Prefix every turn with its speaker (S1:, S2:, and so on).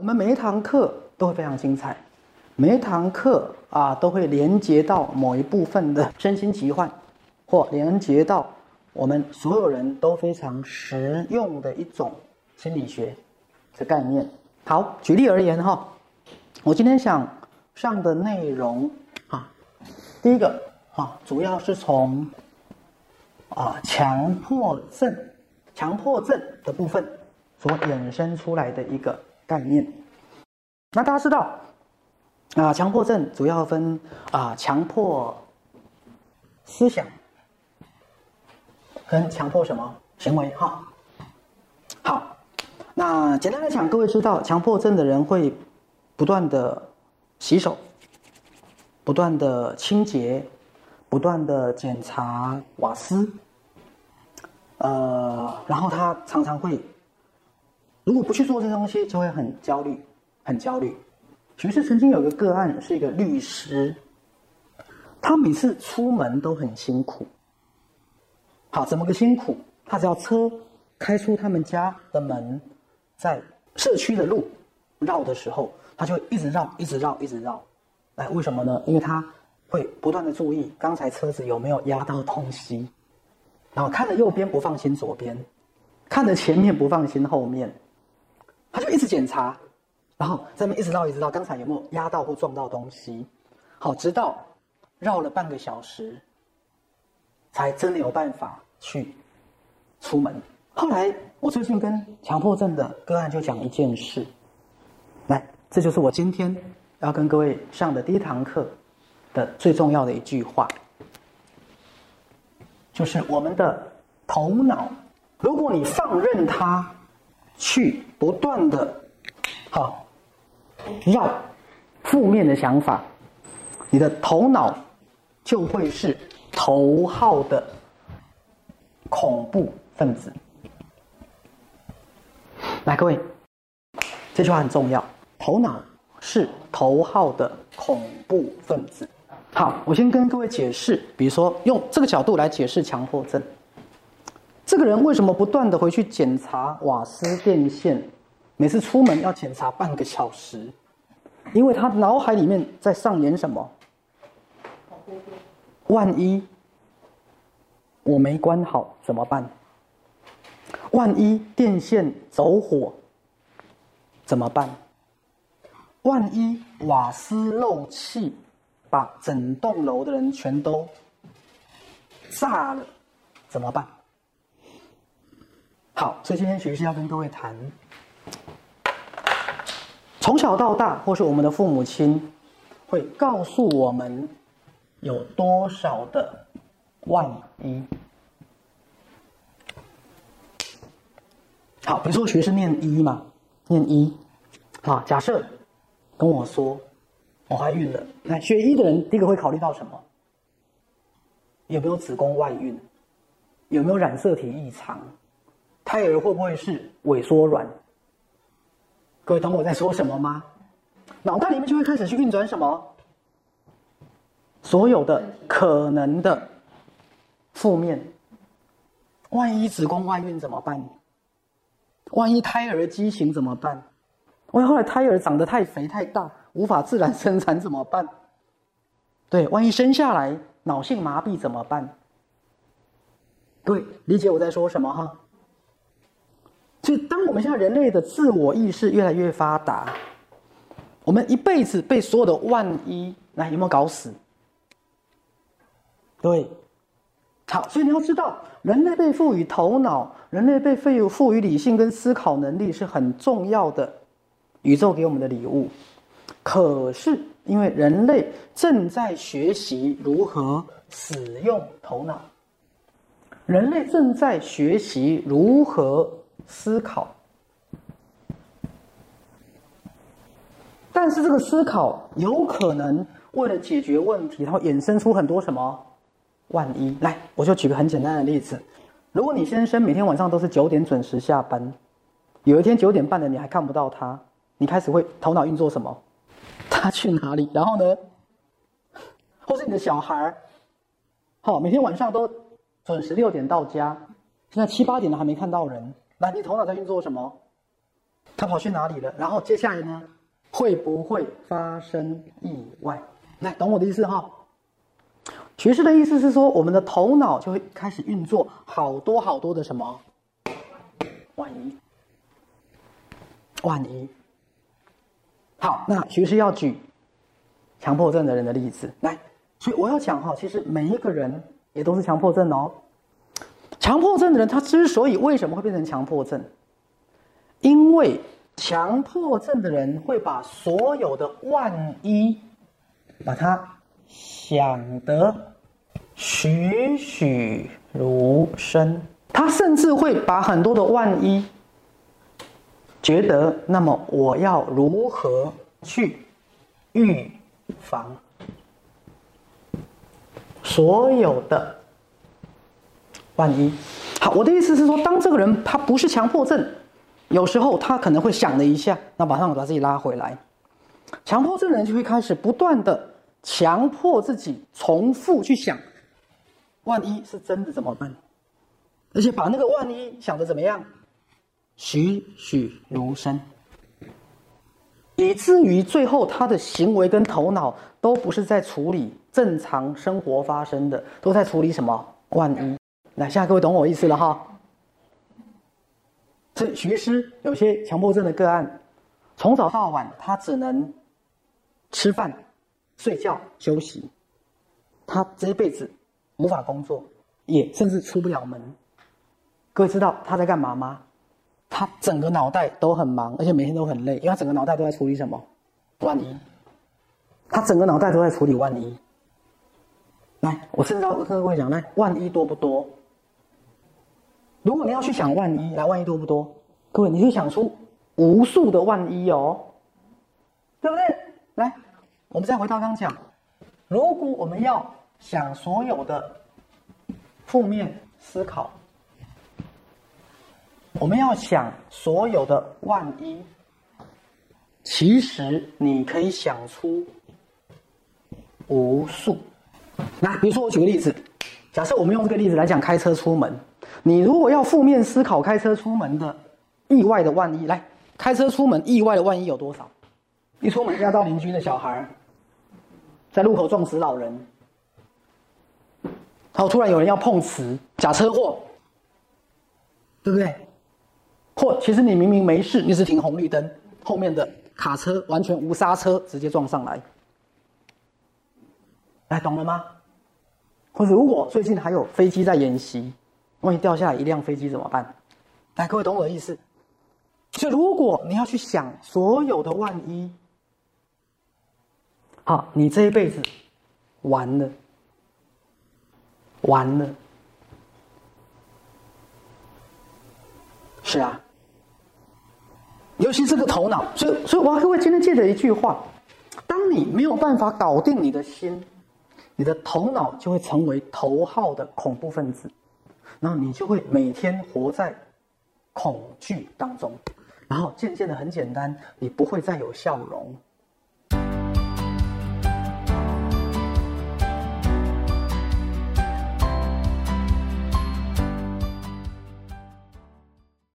S1: 我们每一堂课都会非常精彩，每一堂课啊都会连接到某一部分的身心疾患，或连接到我们所有人都非常实用的一种心理学的概念。好，举例而言哈，我今天想上的内容啊，第一个啊，主要是从啊强迫症、强迫症的部分所衍生出来的一个。概念，那大家知道啊，强迫症主要分啊强迫思想跟强迫什么行为哈。好，那简单来讲，各位知道强迫症的人会不断的洗手，不断的清洁，不断的检查瓦斯，呃，然后他常常会。如果不去做这些东西，就会很焦虑，很焦虑。其实曾经有个个案，是一个律师，他每次出门都很辛苦。好，怎么个辛苦？他只要车开出他们家的门，在社区的路绕的时候，他就一直绕，一直绕，一直绕。哎，为什么呢？因为他会不断的注意刚才车子有没有压到东西，然后看着右边不放心左边，看着前面不放心后面。他就一直检查，然后在那一直绕，一直绕，刚才有没有压到或撞到东西？好，直到绕了半个小时，才真的有办法去出门。后来我最近跟强迫症的个案就讲一件事，来，这就是我今天要跟各位上的第一堂课的最重要的一句话，就是我们的头脑，如果你放任它。去不断的，好，绕负面的想法，你的头脑就会是头号的恐怖分子。来，各位，这句话很重要，头脑是头号的恐怖分子。好，我先跟各位解释，比如说用这个角度来解释强迫症。这个人为什么不断的回去检查瓦斯电线？每次出门要检查半个小时，因为他脑海里面在上演什么？万一我没关好怎么办？万一电线走火怎么办？万一瓦斯漏气，把整栋楼的人全都炸了怎么办？好，所以今天学习要跟各位谈，从小到大，或是我们的父母亲，会告诉我们有多少的万一。好，比如说学生念一嘛，念一，啊，假设跟我说我怀孕了，那学医的人第一个会考虑到什么？有没有子宫外孕？有没有染色体异常？胎儿会不会是萎缩软？各位懂我在说什么吗？脑袋里面就会开始去运转什么？所有的可能的负面。万一子宫外孕怎么办？万一胎儿畸形怎么办？万一后来胎儿长得太肥太大，无法自然生产怎么办？对，万一生下来脑性麻痹怎么办？各位理解我在说什么哈？所以，当我们现在人类的自我意识越来越发达，我们一辈子被所有的万一，来有没有搞死？对，好，所以你要知道，人类被赋予头脑，人类被赋予赋予理性跟思考能力是很重要的，宇宙给我们的礼物。可是，因为人类正在学习如何使用头脑，人类正在学习如何。思考，但是这个思考有可能为了解决问题，然后衍生出很多什么万一。来，我就举个很简单的例子：如果你先生每天晚上都是九点准时下班，有一天九点半了你还看不到他，你开始会头脑运作什么？他去哪里？然后呢？或是你的小孩，好，每天晚上都准时六点到家，现在七八点了还没看到人。那你头脑在运作什么？他跑去哪里了？然后接下来呢？会不会发生意外？来，懂我的意思哈？学士的意思是说，我们的头脑就会开始运作好多好多的什么？万一，万一。好，那学士要举强迫症的人的例子来，所以我要讲哈，其实每一个人也都是强迫症哦。强迫症的人，他之所以为什么会变成强迫症？因为强迫症的人会把所有的万一，把它想得栩栩如生。他甚至会把很多的万一，觉得那么我要如何去预防所有的万一？好，我的意思是说，当这个人他不是强迫症，有时候他可能会想了一下，那马上把自己拉回来。强迫症的人就会开始不断的强迫自己重复去想，万一是真的怎么办？而且把那个万一想得怎么样？栩栩如生，以至于最后他的行为跟头脑都不是在处理正常生活发生的，都在处理什么万一？来，现在各位懂我意思了哈。这学师有些强迫症的个案，从早到晚他只能吃饭、睡觉、休息，他这一辈子无法工作，也甚至出不了门。各位知道他在干嘛吗？他整个脑袋都很忙，而且每天都很累，因为他整个脑袋都在处理什么？万一。他整个脑袋都在处理万一。来，我甚至要跟各位讲，来，万一多不多？如果你要去想万一，来，万一多不多？各位，你可以想出无数的万一哦，对不对？来，我们再回到刚讲，如果我们要想所有的负面思考。我们要想所有的万一，其实你可以想出无数。来，比如说我举个例子，假设我们用这个例子来讲开车出门，你如果要负面思考开车出门的意外的万一，来，开车出门意外的万一有多少？一出门压到邻居的小孩，在路口撞死老人，然后突然有人要碰瓷，假车祸，对不对？或其实你明明没事，你是停红绿灯，后面的卡车完全无刹车，直接撞上来。来，懂了吗？或者如果最近还有飞机在演习，万一掉下来一辆飞机怎么办？来，各位懂我的意思？就如果你要去想所有的万一，好，你这一辈子完了，完了，是啊。尤其这个头脑，所以，所以我要各位今天记得一句话：当你没有办法搞定你的心，你的头脑就会成为头号的恐怖分子，然后你就会每天活在恐惧当中，然后渐渐的很简单，你不会再有笑容。